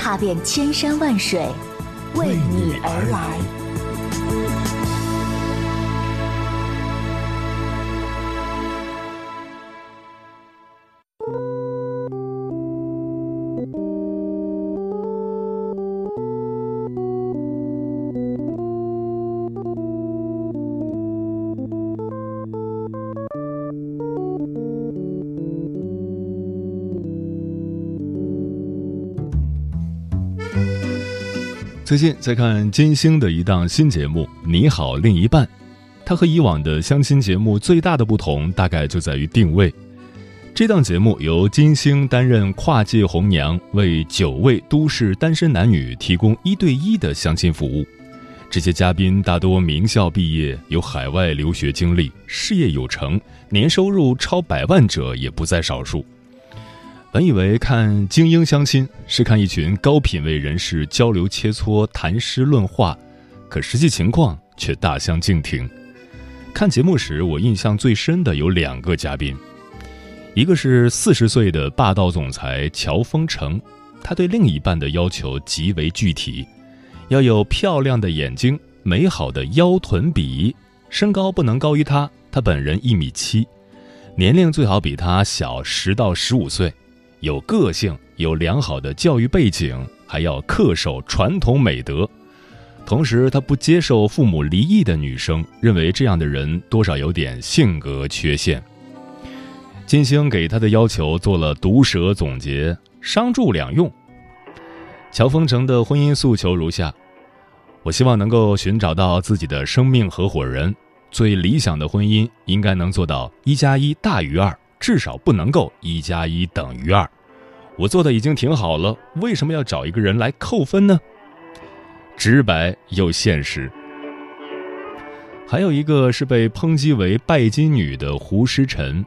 踏遍千山万水，为你而来。最近在看金星的一档新节目《你好，另一半》，它和以往的相亲节目最大的不同，大概就在于定位。这档节目由金星担任跨界红娘，为九位都市单身男女提供一对一的相亲服务。这些嘉宾大多名校毕业，有海外留学经历，事业有成，年收入超百万者也不在少数。本以为看精英相亲是看一群高品位人士交流切磋、谈诗论画，可实际情况却大相径庭。看节目时，我印象最深的有两个嘉宾，一个是四十岁的霸道总裁乔峰成，他对另一半的要求极为具体，要有漂亮的眼睛、美好的腰臀比，身高不能高于他，他本人一米七，年龄最好比他小十到十五岁。有个性，有良好的教育背景，还要恪守传统美德。同时，他不接受父母离异的女生，认为这样的人多少有点性格缺陷。金星给他的要求做了毒舌总结，商住两用。乔峰成的婚姻诉求如下：我希望能够寻找到自己的生命合伙人，最理想的婚姻应该能做到一加一大于二。至少不能够一加一等于二，我做的已经挺好了，为什么要找一个人来扣分呢？直白又现实。还有一个是被抨击为拜金女的胡诗晨，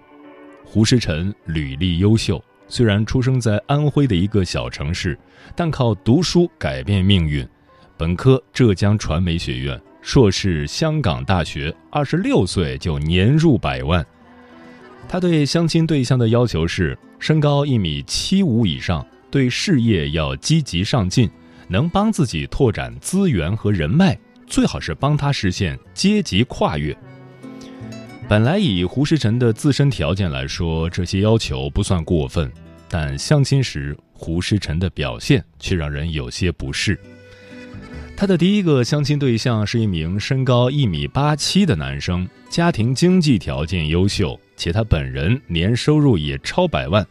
胡诗晨履历优秀，虽然出生在安徽的一个小城市，但靠读书改变命运，本科浙江传媒学院，硕士香港大学，二十六岁就年入百万。他对相亲对象的要求是：身高一米七五以上，对事业要积极上进，能帮自己拓展资源和人脉，最好是帮他实现阶级跨越。本来以胡诗晨的自身条件来说，这些要求不算过分，但相亲时胡诗晨的表现却让人有些不适。他的第一个相亲对象是一名身高一米八七的男生，家庭经济条件优秀。且他本人年收入也超百万。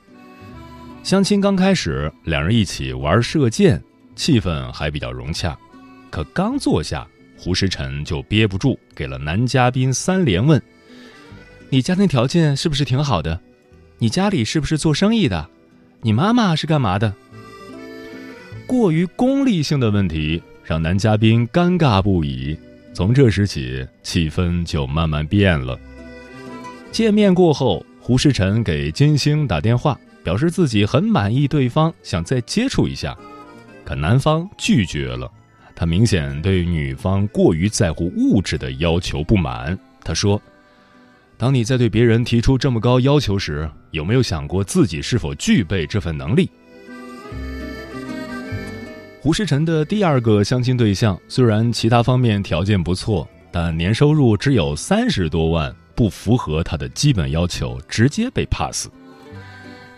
相亲刚开始，两人一起玩射箭，气氛还比较融洽。可刚坐下，胡时辰就憋不住，给了男嘉宾三连问：“你家庭条件是不是挺好的？你家里是不是做生意的？你妈妈是干嘛的？”过于功利性的问题让男嘉宾尴尬不已。从这时起，气氛就慢慢变了。见面过后，胡世辰给金星打电话，表示自己很满意对方，想再接触一下，可男方拒绝了。他明显对女方过于在乎物质的要求不满。他说：“当你在对别人提出这么高要求时，有没有想过自己是否具备这份能力？”胡世辰的第二个相亲对象虽然其他方面条件不错，但年收入只有三十多万。不符合他的基本要求，直接被 pass。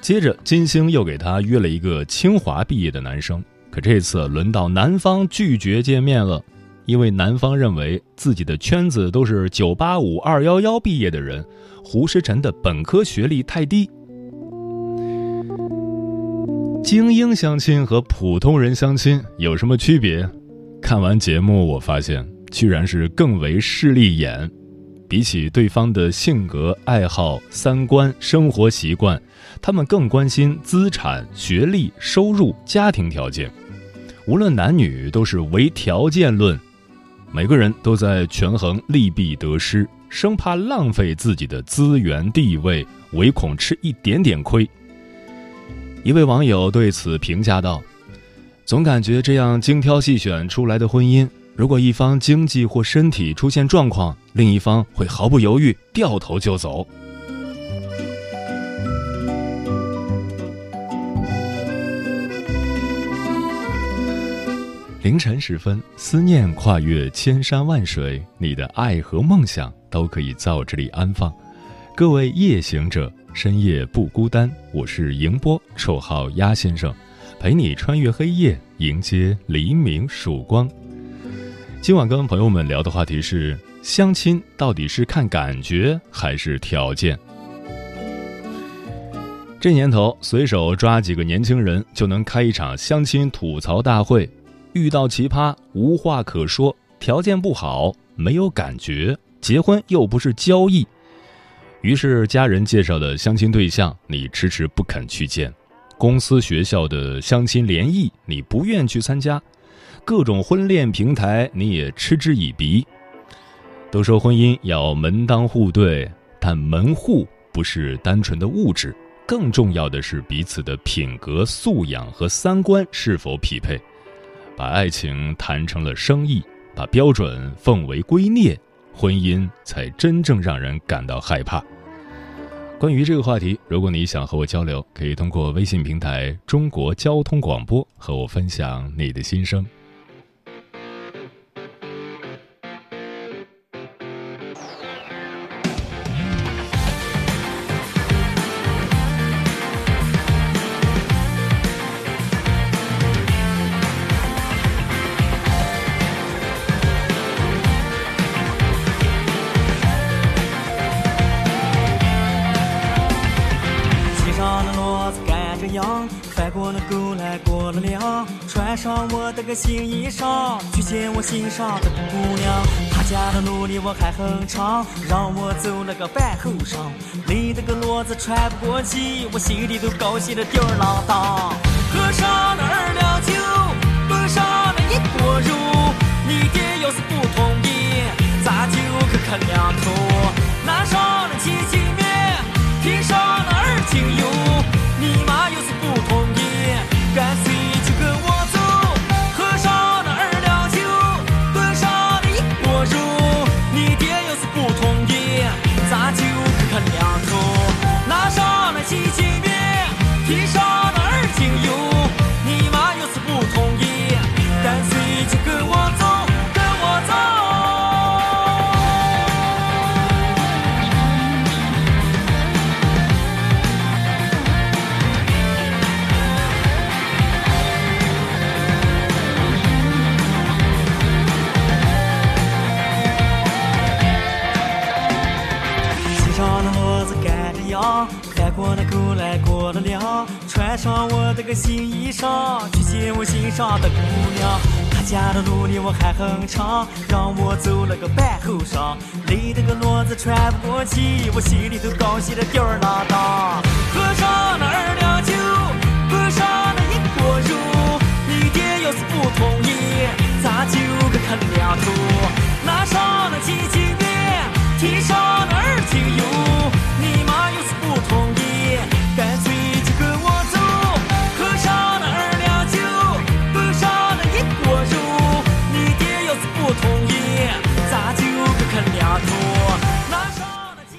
接着，金星又给他约了一个清华毕业的男生，可这次轮到男方拒绝见面了，因为男方认为自己的圈子都是九八五、二幺幺毕业的人，胡诗辰的本科学历太低。精英相亲和普通人相亲有什么区别？看完节目，我发现居然是更为势利眼。比起对方的性格、爱好、三观、生活习惯，他们更关心资产、学历、收入、家庭条件。无论男女都是唯条件论，每个人都在权衡利弊得失，生怕浪费自己的资源地位，唯恐吃一点点亏。一位网友对此评价道：“总感觉这样精挑细选出来的婚姻，如果一方经济或身体出现状况，另一方会毫不犹豫掉头就走。”凌晨时分，思念跨越千山万水，你的爱和梦想都可以在我这里安放。各位夜行者，深夜不孤单。我是迎波，绰号鸭先生，陪你穿越黑夜，迎接黎明曙光。今晚跟朋友们聊的话题是：相亲到底是看感觉还是条件？这年头，随手抓几个年轻人就能开一场相亲吐槽大会。遇到奇葩无话可说，条件不好没有感觉，结婚又不是交易，于是家人介绍的相亲对象你迟迟不肯去见，公司学校的相亲联谊你不愿去参加，各种婚恋平台你也嗤之以鼻。都说婚姻要门当户对，但门户不是单纯的物质，更重要的是彼此的品格素养和三观是否匹配。把爱情谈成了生意，把标准奉为圭臬，婚姻才真正让人感到害怕。关于这个话题，如果你想和我交流，可以通过微信平台“中国交通广播”和我分享你的心声。新衣裳，去见我心上的姑娘。她家的路离我还很长，让我走了个半后晌。累得个骡子喘不过气，我心里都高兴的吊儿郎当。喝上了二两酒，炖上了一锅肉，你爹要是不同意，咱就去啃两头。拿上了鸡精面，添上了二斤油，你妈要是不同意，干脆。上我的个新衣裳，去见我心上的姑娘。她家的路离我还很长，让我走了个半后晌。累得个骡子喘不过气，我心里头高兴的吊儿郎当。喝上了二两酒，喝上了一锅肉。你爹要是不同意，咱就个啃两头。拿上了鸡精面，提上了二斤油。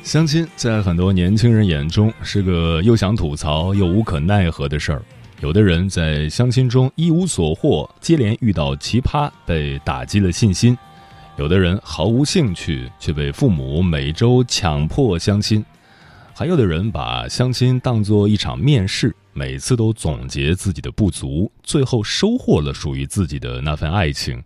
相亲在很多年轻人眼中是个又想吐槽又无可奈何的事儿。有的人在相亲中一无所获，接连遇到奇葩，被打击了信心；有的人毫无兴趣，却被父母每周强迫相亲；还有的人把相亲当做一场面试，每次都总结自己的不足，最后收获了属于自己的那份爱情。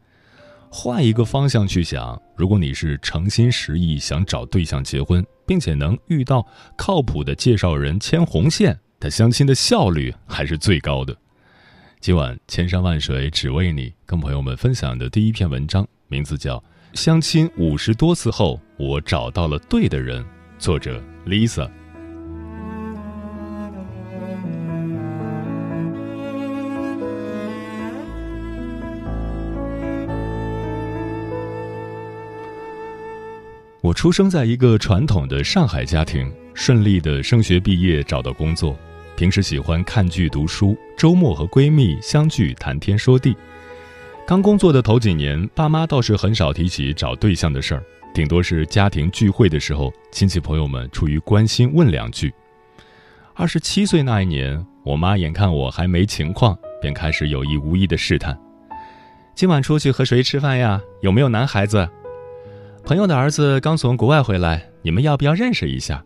换一个方向去想，如果你是诚心实意想找对象结婚，并且能遇到靠谱的介绍人牵红线，他相亲的效率还是最高的。今晚千山万水只为你，跟朋友们分享的第一篇文章，名字叫《相亲五十多次后，我找到了对的人》，作者 Lisa。我出生在一个传统的上海家庭，顺利的升学毕业，找到工作。平时喜欢看剧、读书，周末和闺蜜相聚谈天说地。刚工作的头几年，爸妈倒是很少提起找对象的事儿，顶多是家庭聚会的时候，亲戚朋友们出于关心问两句。二十七岁那一年，我妈眼看我还没情况，便开始有意无意的试探：“今晚出去和谁吃饭呀？有没有男孩子？”朋友的儿子刚从国外回来，你们要不要认识一下？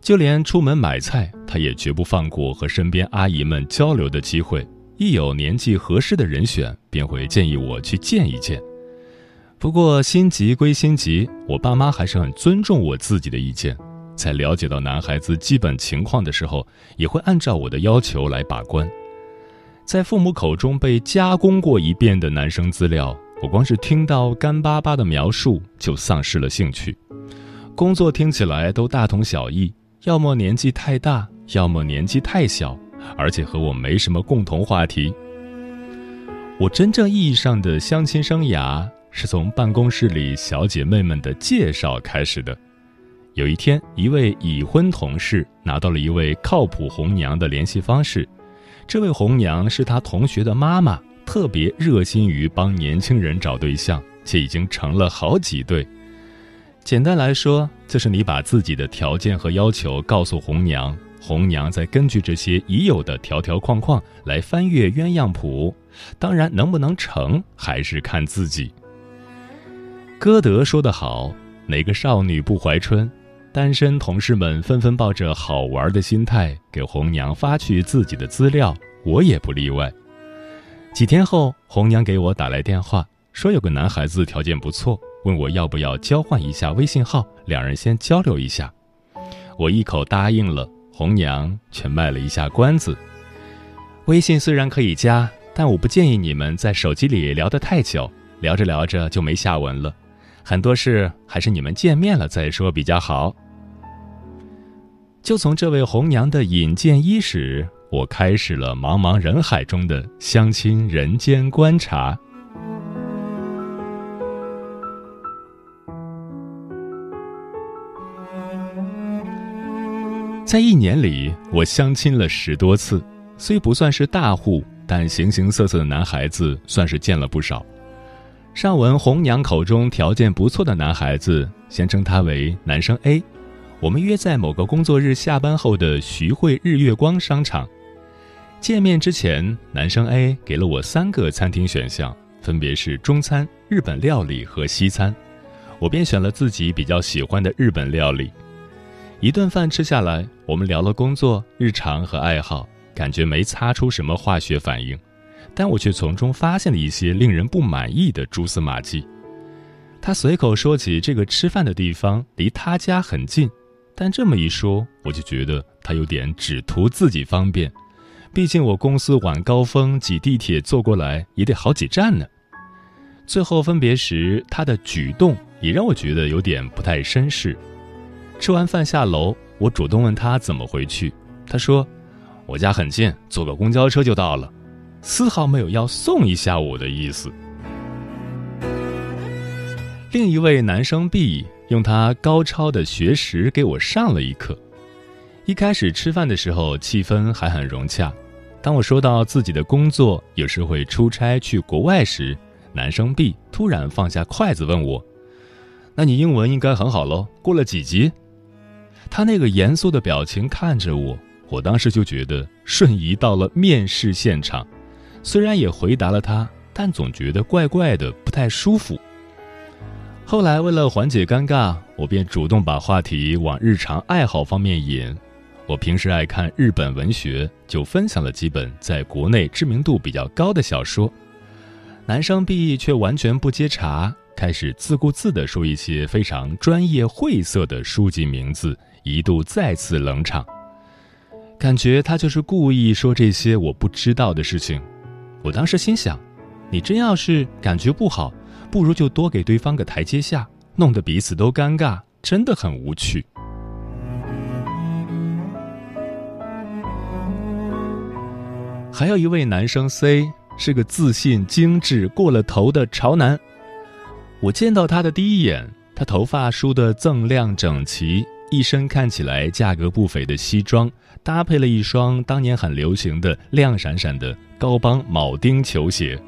就连出门买菜，他也绝不放过和身边阿姨们交流的机会。一有年纪合适的人选，便会建议我去见一见。不过心急归心急，我爸妈还是很尊重我自己的意见。在了解到男孩子基本情况的时候，也会按照我的要求来把关。在父母口中被加工过一遍的男生资料。我光是听到干巴巴的描述就丧失了兴趣，工作听起来都大同小异，要么年纪太大，要么年纪太小，而且和我没什么共同话题。我真正意义上的相亲生涯是从办公室里小姐妹们的介绍开始的。有一天，一位已婚同事拿到了一位靠谱红娘的联系方式，这位红娘是他同学的妈妈。特别热心于帮年轻人找对象，且已经成了好几对。简单来说，就是你把自己的条件和要求告诉红娘，红娘再根据这些已有的条条框框来翻阅鸳鸯谱。当然，能不能成还是看自己。歌德说得好：“哪个少女不怀春？”单身同事们纷纷抱着好玩的心态给红娘发去自己的资料，我也不例外。几天后，红娘给我打来电话，说有个男孩子条件不错，问我要不要交换一下微信号，两人先交流一下。我一口答应了，红娘却卖了一下关子。微信虽然可以加，但我不建议你们在手机里聊得太久，聊着聊着就没下文了。很多事还是你们见面了再说比较好。就从这位红娘的引荐伊始。我开始了茫茫人海中的相亲人间观察。在一年里，我相亲了十多次，虽不算是大户，但形形色色的男孩子算是见了不少。上文红娘口中条件不错的男孩子，先称他为男生 A。我们约在某个工作日下班后的徐汇日月光商场。见面之前，男生 A 给了我三个餐厅选项，分别是中餐、日本料理和西餐，我便选了自己比较喜欢的日本料理。一顿饭吃下来，我们聊了工作、日常和爱好，感觉没擦出什么化学反应，但我却从中发现了一些令人不满意的蛛丝马迹。他随口说起这个吃饭的地方离他家很近，但这么一说，我就觉得他有点只图自己方便。毕竟我公司晚高峰挤地铁坐过来也得好几站呢。最后分别时，他的举动也让我觉得有点不太绅士。吃完饭下楼，我主动问他怎么回去，他说：“我家很近，坐个公交车就到了。”丝毫没有要送一下我的意思。另一位男生 B 用他高超的学识给我上了一课。一开始吃饭的时候，气氛还很融洽。当我说到自己的工作有时会出差去国外时，男生 B 突然放下筷子问我：“那你英文应该很好喽？过了几级？”他那个严肃的表情看着我，我当时就觉得瞬移到了面试现场。虽然也回答了他，但总觉得怪怪的，不太舒服。后来为了缓解尴尬，我便主动把话题往日常爱好方面引。我平时爱看日本文学，就分享了几本在国内知名度比较高的小说。男生 B 却完全不接茬，开始自顾自地说一些非常专业晦涩的书籍名字，一度再次冷场。感觉他就是故意说这些我不知道的事情。我当时心想，你真要是感觉不好，不如就多给对方个台阶下，弄得彼此都尴尬，真的很无趣。还有一位男生 C 是个自信、精致、过了头的潮男。我见到他的第一眼，他头发梳得锃亮整齐，一身看起来价格不菲的西装，搭配了一双当年很流行的亮闪闪的高帮铆钉球鞋。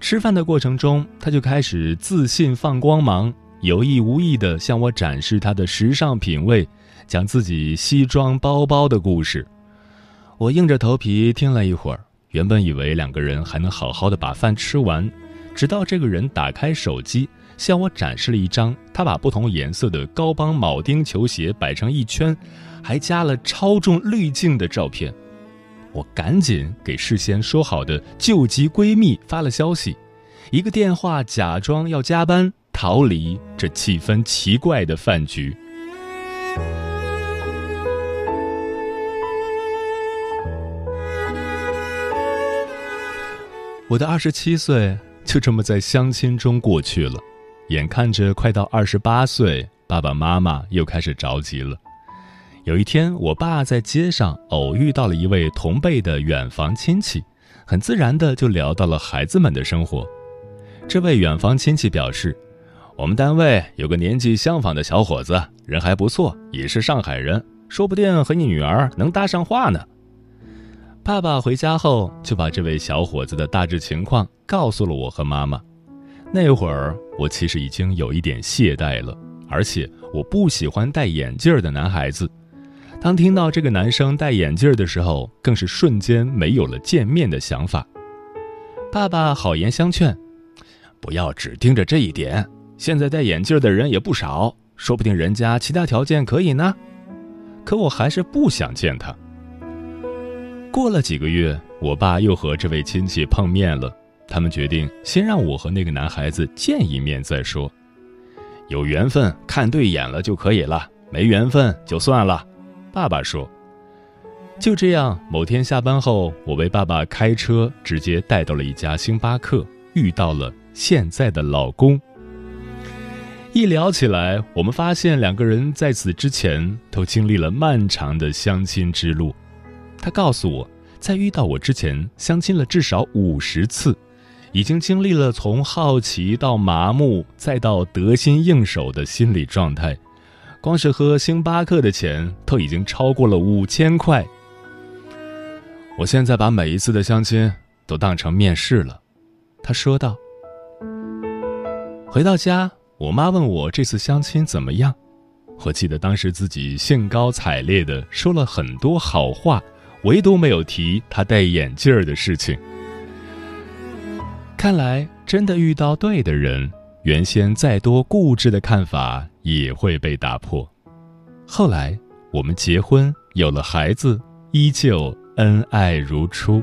吃饭的过程中，他就开始自信放光芒，有意无意地向我展示他的时尚品味，讲自己西装包包的故事。我硬着头皮听了一会儿，原本以为两个人还能好好的把饭吃完，直到这个人打开手机。向我展示了一张他把不同颜色的高帮铆钉球鞋摆成一圈，还加了超重滤镜的照片。我赶紧给事先说好的救急闺蜜发了消息，一个电话假装要加班，逃离这气氛奇怪的饭局。我的二十七岁就这么在相亲中过去了。眼看着快到二十八岁，爸爸妈妈又开始着急了。有一天，我爸在街上偶遇到了一位同辈的远房亲戚，很自然的就聊到了孩子们的生活。这位远房亲戚表示，我们单位有个年纪相仿的小伙子，人还不错，也是上海人，说不定和你女儿能搭上话呢。爸爸回家后就把这位小伙子的大致情况告诉了我和妈妈。那会儿我其实已经有一点懈怠了，而且我不喜欢戴眼镜的男孩子。当听到这个男生戴眼镜的时候，更是瞬间没有了见面的想法。爸爸好言相劝，不要只盯着这一点。现在戴眼镜的人也不少，说不定人家其他条件可以呢。可我还是不想见他。过了几个月，我爸又和这位亲戚碰面了。他们决定先让我和那个男孩子见一面再说，有缘分看对眼了就可以了，没缘分就算了。爸爸说。就这样，某天下班后，我被爸爸开车直接带到了一家星巴克，遇到了现在的老公。一聊起来，我们发现两个人在此之前都经历了漫长的相亲之路。他告诉我，在遇到我之前，相亲了至少五十次。已经经历了从好奇到麻木，再到得心应手的心理状态，光是喝星巴克的钱都已经超过了五千块。我现在把每一次的相亲都当成面试了，他说道。回到家，我妈问我这次相亲怎么样，我记得当时自己兴高采烈的说了很多好话，唯独没有提他戴眼镜儿的事情。看来真的遇到对的人，原先再多固执的看法也会被打破。后来我们结婚，有了孩子，依旧恩爱如初。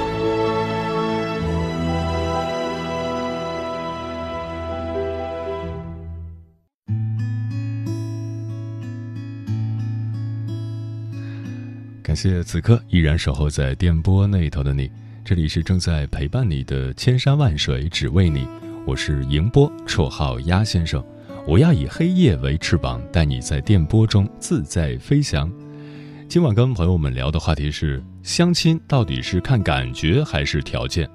感谢此刻依然守候在电波那头的你。这里是正在陪伴你的千山万水，只为你。我是迎波，绰号鸭先生。我要以黑夜为翅膀，带你在电波中自在飞翔。今晚跟朋友们聊的话题是：相亲到底是看感觉还是条件？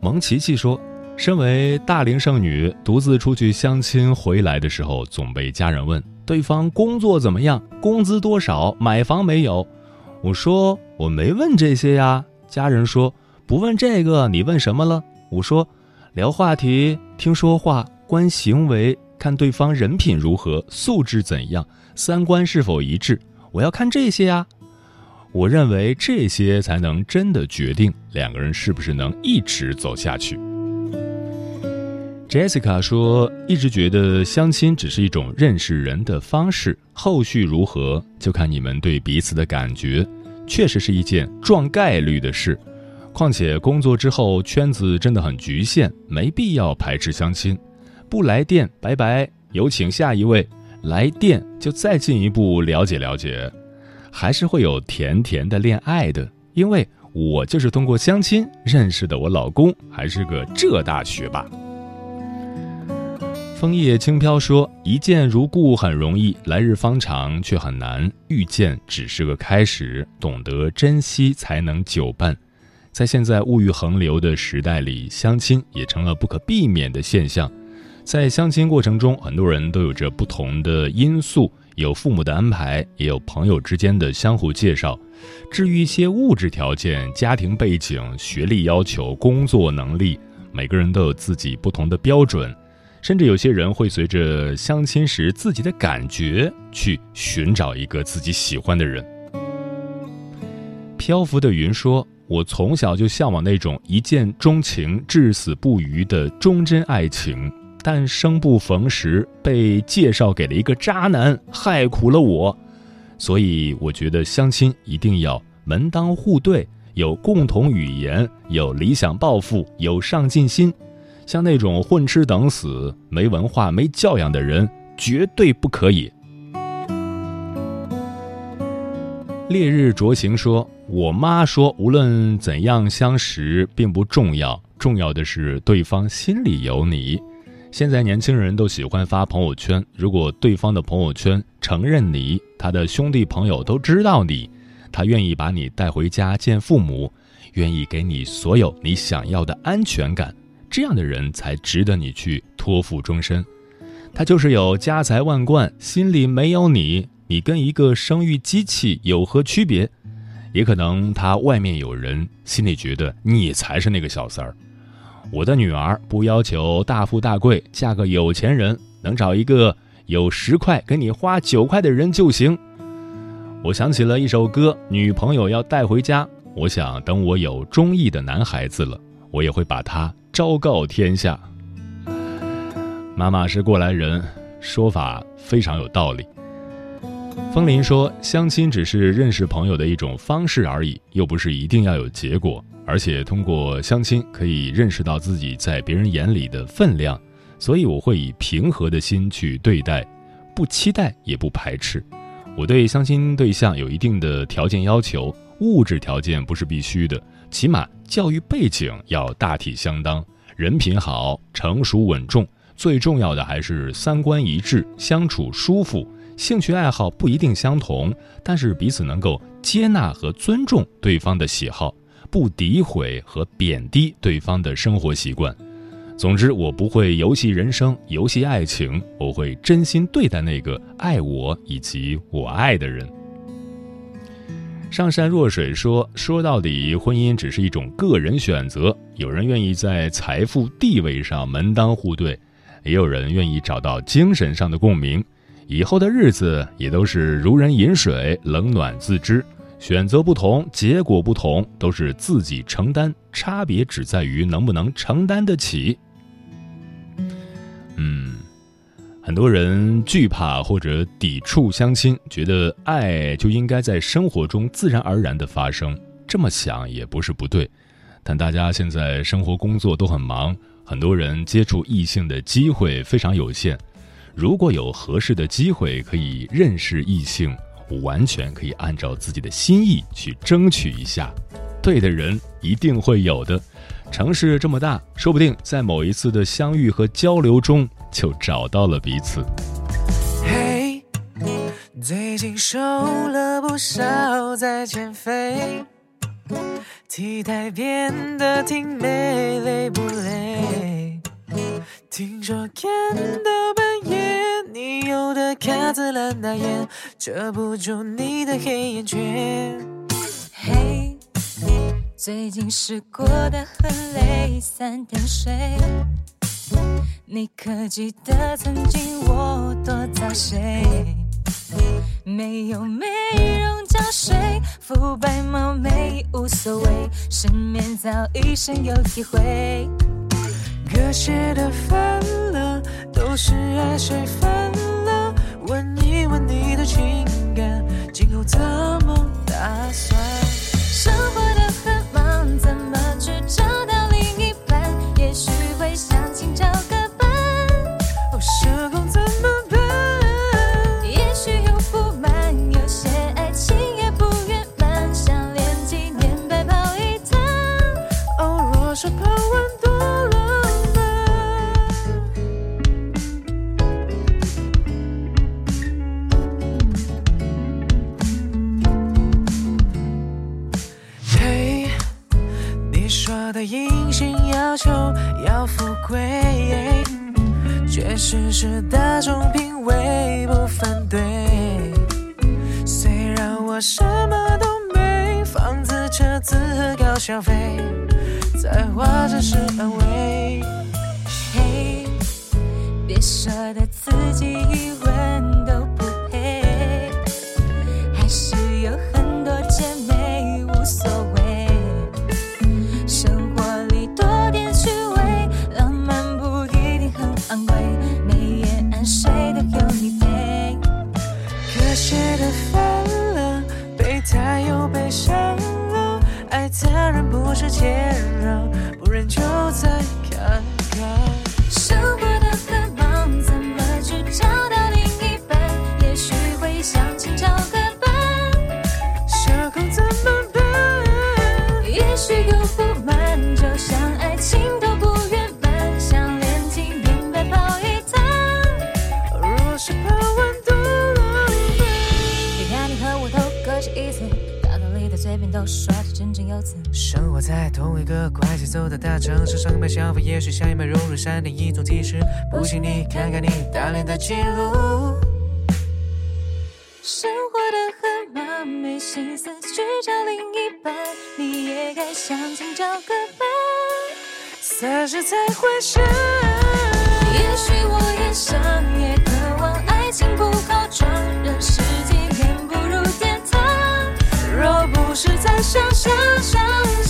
蒙琪琪说，身为大龄剩女，独自出去相亲回来的时候，总被家人问对方工作怎么样，工资多少，买房没有。我说我没问这些呀。家人说：“不问这个，你问什么了？”我说：“聊话题，听说话，观行为，看对方人品如何，素质怎样，三观是否一致。我要看这些呀。我认为这些才能真的决定两个人是不是能一直走下去。” Jessica 说：“一直觉得相亲只是一种认识人的方式，后续如何就看你们对彼此的感觉。”确实是一件撞概率的事，况且工作之后圈子真的很局限，没必要排斥相亲。不来电，拜拜，有请下一位；来电就再进一步了解了解，还是会有甜甜的恋爱的。因为我就是通过相亲认识的，我老公还是个浙大学霸。枫叶轻飘说：“一见如故很容易，来日方长却很难。遇见只是个开始，懂得珍惜才能久伴。在现在物欲横流的时代里，相亲也成了不可避免的现象。在相亲过程中，很多人都有着不同的因素，有父母的安排，也有朋友之间的相互介绍。至于一些物质条件、家庭背景、学历要求、工作能力，每个人都有自己不同的标准。”甚至有些人会随着相亲时自己的感觉去寻找一个自己喜欢的人。漂浮的云说：“我从小就向往那种一见钟情、至死不渝的忠贞爱情，但生不逢时，被介绍给了一个渣男，害苦了我。所以我觉得相亲一定要门当户对，有共同语言，有理想抱负，有上进心。”像那种混吃等死、没文化、没教养的人，绝对不可以。烈日灼情说：“我妈说，无论怎样相识并不重要，重要的是对方心里有你。”现在年轻人都喜欢发朋友圈，如果对方的朋友圈承认你，他的兄弟朋友都知道你，他愿意把你带回家见父母，愿意给你所有你想要的安全感。这样的人才值得你去托付终身。他就是有家财万贯，心里没有你，你跟一个生育机器有何区别？也可能他外面有人，心里觉得你才是那个小三儿。我的女儿不要求大富大贵，嫁个有钱人，能找一个有十块给你花九块的人就行。我想起了一首歌，女朋友要带回家。我想等我有中意的男孩子了，我也会把他。昭告天下，妈妈是过来人，说法非常有道理。风林说，相亲只是认识朋友的一种方式而已，又不是一定要有结果。而且通过相亲可以认识到自己在别人眼里的分量，所以我会以平和的心去对待，不期待也不排斥。我对相亲对象有一定的条件要求，物质条件不是必须的。起码教育背景要大体相当，人品好、成熟稳重，最重要的还是三观一致、相处舒服。兴趣爱好不一定相同，但是彼此能够接纳和尊重对方的喜好，不诋毁和贬低对方的生活习惯。总之，我不会游戏人生、游戏爱情，我会真心对待那个爱我以及我爱的人。上善若水说：“说到底，婚姻只是一种个人选择。有人愿意在财富地位上门当户对，也有人愿意找到精神上的共鸣。以后的日子也都是如人饮水，冷暖自知。选择不同，结果不同，都是自己承担。差别只在于能不能承担得起。”很多人惧怕或者抵触相亲，觉得爱就应该在生活中自然而然的发生。这么想也不是不对，但大家现在生活工作都很忙，很多人接触异性的机会非常有限。如果有合适的机会可以认识异性，完全可以按照自己的心意去争取一下。对的人一定会有的。城市这么大，说不定在某一次的相遇和交流中。就找到了彼此。嘿，最近瘦了不少，在减肥，体态变得挺美，累不累？听说看到半夜，你有的卡姿兰大眼，遮不住你的黑眼圈。嘿，最近是过得很累，三点睡。你可记得曾经我多早睡？没有美容胶水，肤白貌美无所谓，失眠早已深有体会。歌写的烦了，都是爱谁烦了？问一问你的情才华只是安慰。嘿，别舍得自己以为就再看看。生活的很忙，怎么去找到另一半？也许会相亲找个伴，社恐怎么办？也许有不满，就像爱情都不圆满，想连体面白跑一趟。若是边都刷着真正有词。生活在同一个快节奏的大城市，上班消费也许像一枚柔软闪电，一种提示。不信你看看你打脸的记录。生活的很忙没心思去找另一半，你也该想尽找个伴，三十才回身。也许我也想，也渴望爱情不靠装人设。是在想想想。